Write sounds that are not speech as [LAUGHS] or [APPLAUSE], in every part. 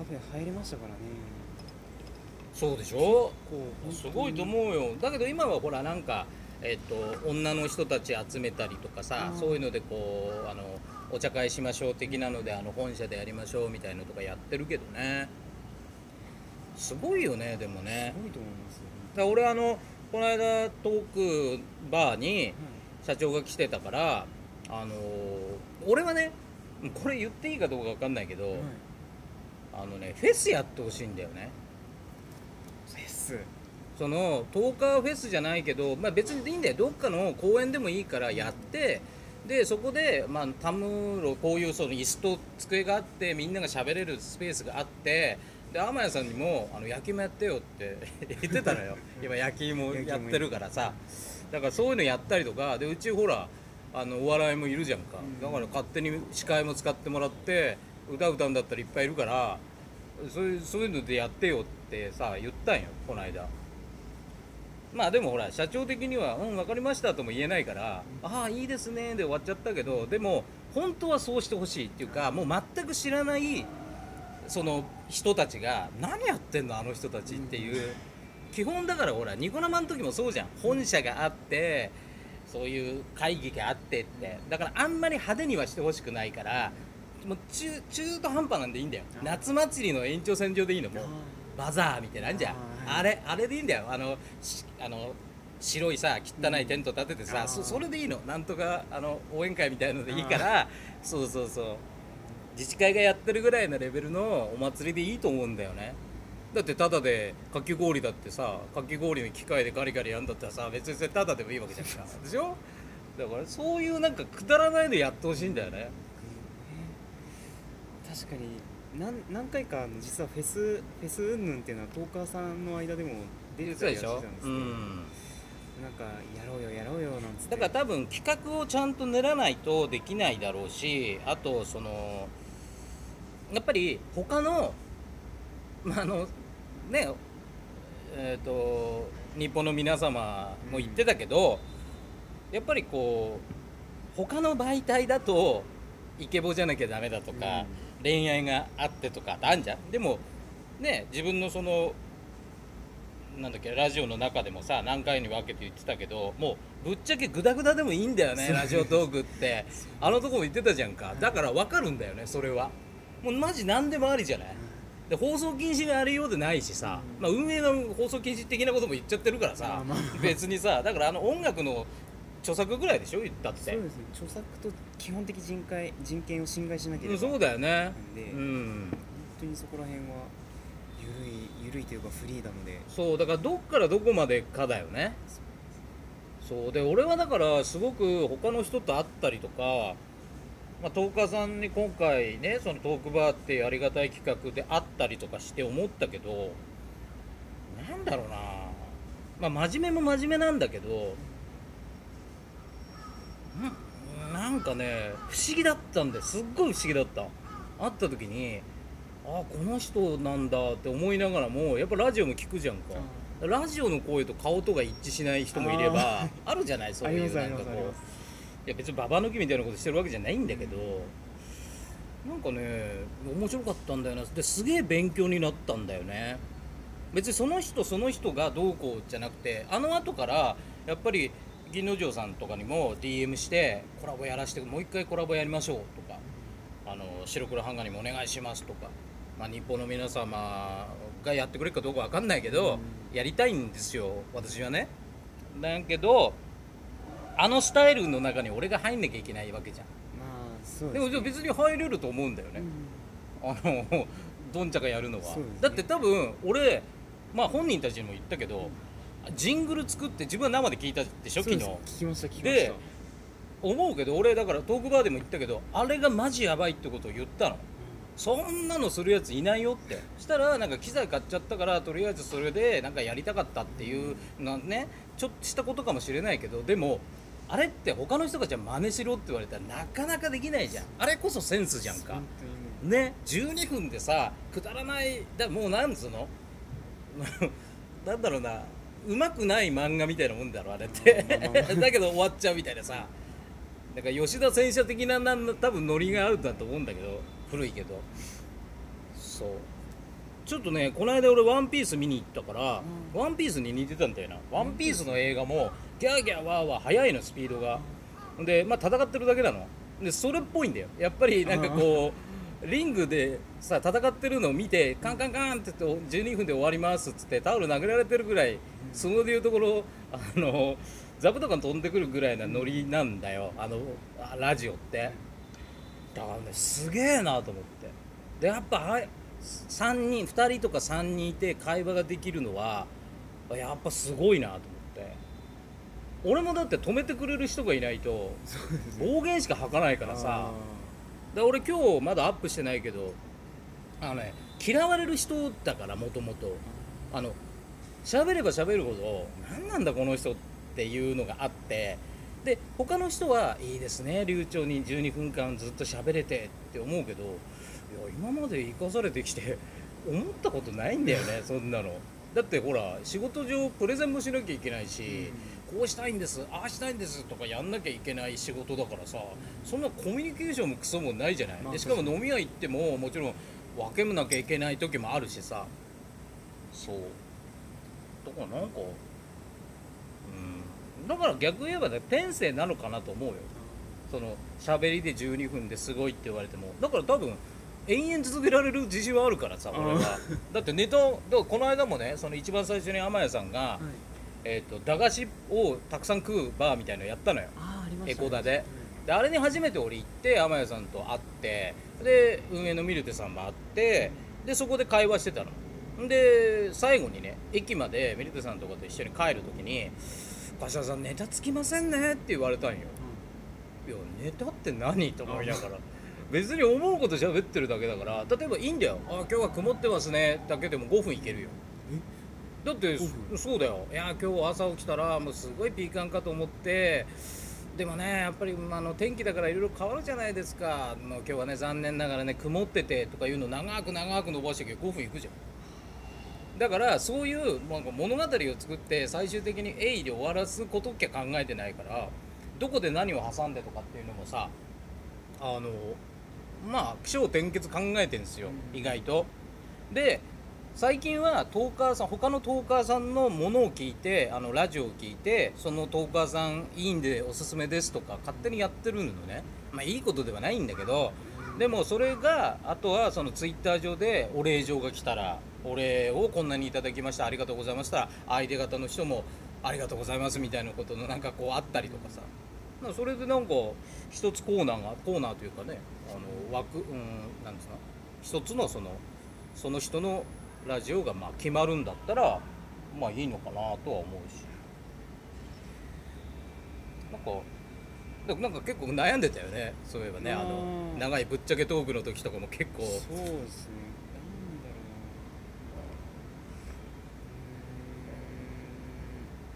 カフェ入れましたからね。そうでしょ？すごいと思うよ。だけど今はほらなんかえっと女の人たち集めたりとかさうん。そういうのでこうあのお茶会しましょう的なのであの本社でやりましょうみたいのとかやってるけどね。すごいよねでもね。すごいと思いますよ。だ俺あのこの間トークバーにはい。社長が来てたからあの俺はねこれ言っていいかどうか分かんないけど、はいあのねフェスやってほしいんだよね。フェス？そのトーカーフェスじゃないけど、まあ、別にいいんだよ。どっかの公園でもいいからやってでそこで、まあ、たむろこういうその椅子と机があってみんなが喋れるスペースがあってで天谷さんにもあの焼き芋やってよって [LAUGHS] 言ってたのよ。[LAUGHS] 今焼き芋やってるからさ。だからそういうのやったりとかでうちほらあのお笑いもいるじゃんか。うん。だから勝手に司会も使ってもらって歌歌うんだったらいっぱいいるからそういうそういうのでやってよってさ言ったんよこの間。まあでもほら社長的には「うん分かりました」とも言えないから「ああいいですね」で終わっちゃったけどでも本当はそうしてほしいっていうかもう全く知らないその人たちが「何やってんのあの人たち」っていう。基本だからほらニコ生の時もそうじゃん。本社があってそういう会議があってって。だからあんまり派手にはしてほしくないからもう中中途半端なんでいいんだよ。夏祭りの延長線上でいいの。もうあバザーみたいなんじゃん。ああ,、れあれでいいんだよ。あのしあの白いさ汚いテント立ててさ、そそれでいいの。なんとかあの応援会みたいのでいいから。そうそうそう。自治会がやってるぐらいのレベルのお祭りでいいと思うんだよね。だってただでかき氷だってさかき氷の機械でガリガリやんだったらさ別にそれただでもいいわけじゃんか。でしょ？だからそういうなんかくだらないのやってほしいんだよね確かに何何回かあの実はフェスフェス云々っていうのはトーカーさんの間でも出てたりはしてたんですけど、うん。なんかやろうよやろうよなんつって。だから多分企画をちゃんと練らないとできないだろうしあとそのやっぱり他のまああのねえっ、と日本の皆様も言ってたけど、やっぱりこう他の媒体だとイケボじゃなきゃダメだとか、恋愛があってとかってあんじゃん。でもね自分のそのなんだっけラジオの中でもさ何回に分けて言ってたけどもうぶっちゃけグダグダでもいいんだよねラジオトークって。あのとこも言ってたじゃんか。だから分かるんだよねそれは。もうマジ何でもありじゃない？で放送禁止があるようでないしさ、うん。まあ、運営の放送禁止的なことも言っちゃってるからさ、別にさだからあの音楽の著作ぐらいでしょ？言ったって。そうですね。著作と基本的人権人権を侵害しなければ。そうだよね。なんで、う本ん当にそこら辺はゆるいゆるいというかフリーダムで。そうだからどっからどこまでかだよね。そう。で俺はだからすごく他の人と会ったりとか、まあ、トーカーさんに今回ねそのトークバーっていうありがたい企画で会ったりとかして思ったけどなんだろうな。まあ真面目も真面目なんだけどんなんかね不思議だったんですっごい不思議だった。会った時にあこの人なんだって思いながらもやっぱラジオも聞くじゃんか。ラジオの声と顔とが一致しない人もいればあるじゃない？そういうなんかこう。いや別にババ抜きみたいなことしてるわけじゃないんだけどなんかね面白かったんだよな。ですげえ勉強になったんだよね。別にその人その人がどうこうじゃなくてあの後からやっぱり銀之丞さんとかにも DM してコラボやらせてもう一回コラボやりましょうとかあの白黒ハンガーにもお願いしますとか、まあ、日本の皆様がやってくれるかどうかわかんないけど、やりたいんですよ私はね。だけどあのスタイルの中に俺が入んなきゃいけないわけじゃん。まあそうでもじゃあ別に入れると思うんだよね、あのどんちゃかやるのは、ね。だって多分俺まあ本人たちにも言ったけど、ジングル作って自分は生で聞いたでしょ？昨日。聞きました聞きました。で思うけど俺だからトークバーでも言ったけどあれがマジやばいってことを言ったの。そんなのするやついないよって。したらなんか機材買っちゃったからとりあえずそれでなんかやりたかったっていうなねちょっとしたことかもしれないけどでもあれって他の人がじゃあ真似しろって言われたらなかなかできないじゃん。あれこそセンスじゃんか。ね。12分でさくだらないだもうなんつうの？[LAUGHS] なんだろうなうまくない漫画みたいなもんだろあれって。だけど終わっちゃうみたいなさ。だから吉田戦車的ななん多分ノリがあるんだと思うんだけど古いけど。そう。ちょっとねこの間俺「ワンピース見に行ったから「うん。ワンピースに似てたんだよな「ワンピースの映画もギャーギャーワーワー速いのスピードが。でまあ戦ってるだけなの。でそれっぽいんだよ。やっぱりなんかこうリングでさ戦ってるのを見てカンカンカンって言って12分で終わりますっつってタオル投げられてるぐらいそのでいうところあの座布団が飛んでくるぐらいなノリなんだよ。あのあラジオって。だからねすげえなと思って。でやっぱはい3人2人とか3人いて会話ができるのはやっぱすごいなと思って。俺もだって止めてくれる人がいないと暴言しか吐かないからさで俺今日まだアップしてないけどあのね嫌われる人だからもともとあの喋れば喋るほど何なんだこの人っていうのがあって。で他の人はいいですね流暢に12分間ずっと喋れてって思うけどいや今まで生かされてきて思ったことないんだよねそんなの。だってほら仕事上プレゼンもしなきゃいけないし、こうしたいんですああしたいんですとかやんなきゃいけない仕事だからさそんなコミュニケーションもクソもないじゃない、まあでしかも飲み屋行ってももちろん分けなきゃいけない時もあるしさ。そう。だからなんかうん。だから逆言えばね天性なのかなと思うよ。その喋りで12分ですごいって言われても。だから多分延々続けられる自信はあるからさ俺は。だってネタをだからこの間もねその一番最初に天谷さんが、はいえー、と駄菓子をたくさん食うバーみたいのやったのよ。あーありましたエコダで。であれに初めて俺行って天谷さんと会ってで運営のミルテさんも会ってでそこで会話してたの。で最後にね駅までミルテさんとかと一緒に帰る時に「柏さんネタつきませんね」って言われたんよ。いやネタって何？と思いながら。別に思うこと喋ってるだけだから。例えばいいんだよ「あ今日は曇ってますね」だけでも5分いけるよだって5そうだよ。いや今日朝起きたらもうすごいピーカンかと思ってでもねやっぱりあの天気だからいろいろ変わるじゃないですか。もう今日はね残念ながらね曇っててとかいうの長く長く伸ばしてけ5分いくじゃん。だからそういうなんか物語を作って最終的に「えい」で終わらすことっきゃ考えてないからどこで何を挟んでとかっていうのもさあのまあ気象転結考えてんですよ、うん。意外と。で最近はトーカーさん他のトーカーさんのものを聞いてあのラジオを聞いてそのトーカーさんいいんでおすすめですとか勝手にやってるのね。まあいいことではないんだけどでもそれがあとはそのツイッター上でお礼状が来たらお礼をこんなにいただきましたありがとうございました相手方の人もありがとうございますみたいなことのなんかこうあったりとかさ。かそれでなんか一つコーナーがコーナーというかねあの枠うんなんですか一つのそのその人のラジオがまあ決まるんだったらまあいいのかなとは思うし。なんかでもなんか結構悩んでたよねそういえばね。あの長いぶっちゃけトークの時とかも結構。そうですね。なんだろ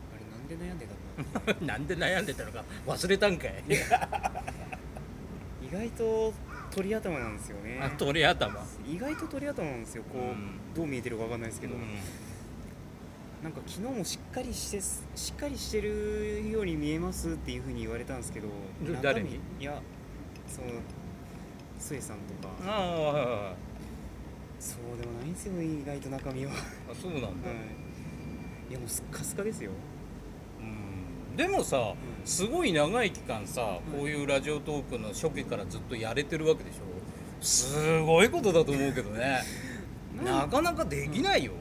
う。あれなんで悩んでたんだ [LAUGHS] なんで悩んでたのか忘れたんかい。意外と鳥頭なんですよね。あ鳥頭。意外と鳥頭なんですよ。こう、うん。どう見えてるかわかんないですけど、うん。なんか昨日もしっかりしてすしっかりしてるように見えますっていうふうに言われたんですけど。誰に？いやその末さんとか。ああはいはいはい。そうでもないんですよ意外と中身は、はあそうなんだ、い、いやもうすっかすかですよ。うんでもさすごい長い期間さこういうラジオトークの初期からずっとやれてるわけでしょ？すごいことだと思うけどね。[LAUGHS] なかなかできないよ、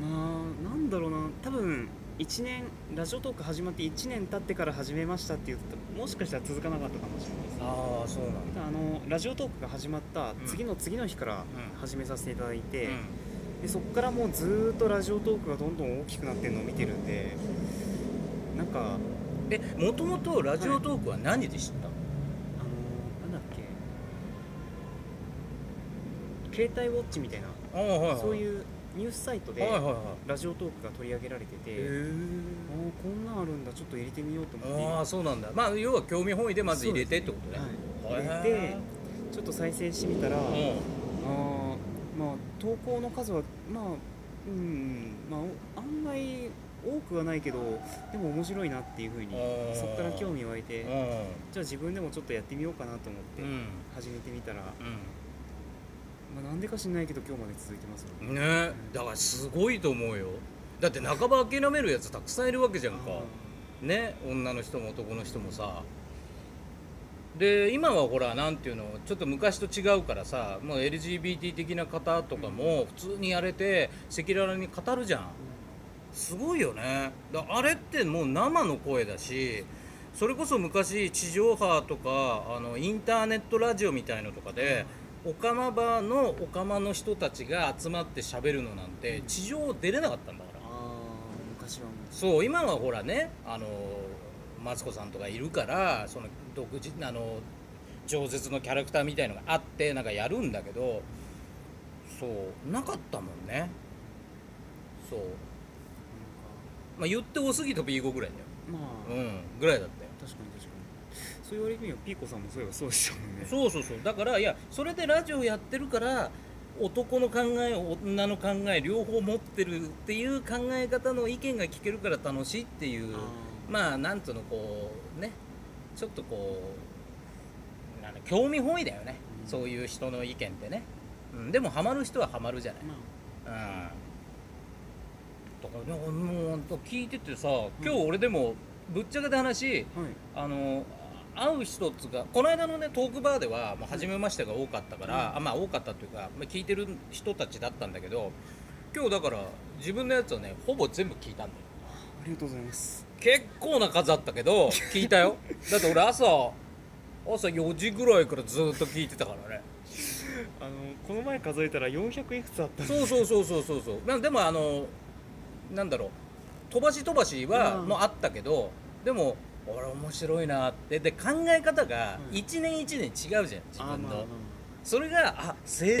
まあなんだろうな。多分1年ラジオトーク始まって1年経ってから始めましたって言うともしかしたら続かなかったかもしれないです。ああそうなんだ。あのラジオトークが始まった次の次の日からん始めさせていただいて、うん。でそこからもうずーっとラジオトークがどんどん大きくなってるのを見てるんでなんかあのえもともとラジオトークは何で知った、なんだっけ。携帯ウォッチみたいな。ああはいはい。そういうニュースサイトではいはいはい。ラジオトークが取り上げられてて、へあーこんなんあるんだ。ちょっと入れてみようと思って。ああそうなんだ。まあ要は興味本位でまず入れてってことね。はい、入れてちょっと再生してみたら、あーまあ投稿の数はまあうんまあお案外多くはないけどでも面白いなっていうふうにそこから興味湧いてうん。じゃあ自分でもちょっとやってみようかなと思ってうん。始めてみたら、うん。まあ、なんでか知んないけど今日まで続いてますもんね。だからすごいと思うよ。だって半ば諦めるやつたくさんいるわけじゃんか。ね。女の人も男の人もさ。で今はほらなんていうのちょっと昔と違うからさもう LGBT 的な方とかも普通にやれて赤裸々に語るじゃんすごいよね。だあれってもう生の声だしそれこそ昔地上波とかあのインターネットラジオみたいのとかで、オカマバーのオカマの人たちが集まって喋るのなんて地上出れなかったんだから。ああ昔はもう。そう今はほらねあのマツコさんとかいるからその独自あの饒舌のキャラクターみたいのがあってなんかやるんだけどそうなかったもんね。そうまあ言って多すぎと B5 ぐらいまあ、だようんぐらいだったよ。確かに確かに。そう言われてみればピーコさんもそういえばそうでしたもんね。そうそうそう。だからいやそれでラジオやってるから男の考え女の考え両方持ってるっていう考え方の意見が聞けるから楽しいっていうあー。まあなんつうのこうねちょっとこうなんだ興味本位だよね、うん。そういう人の意見ってね、うん、でもハマる人はハマるじゃない、まうん、だからもう聞いててさ今日俺でもぶっちゃけた話あの会う人っつうかこの間のねトークバーではもう初めましてが多かったから、うん。あまあ多かったというか、まあ、聞いてる人たちだったんだけど今日だから自分のやつはねほぼ全部聞いたんだよ。ありがとうございます。結構な数あったけど [LAUGHS] 聞いたよ。だって俺朝朝4時ぐらいからずっと聞いてたからね。あのこの前数えたら400いくつあったそうそうそうそうそうそう。まあでもあのなんだろう飛ばし飛ばしはうん。もうあったけどでも俺面白いなって。で考え方がうん。一年一年違うじゃん自分の、それがあ正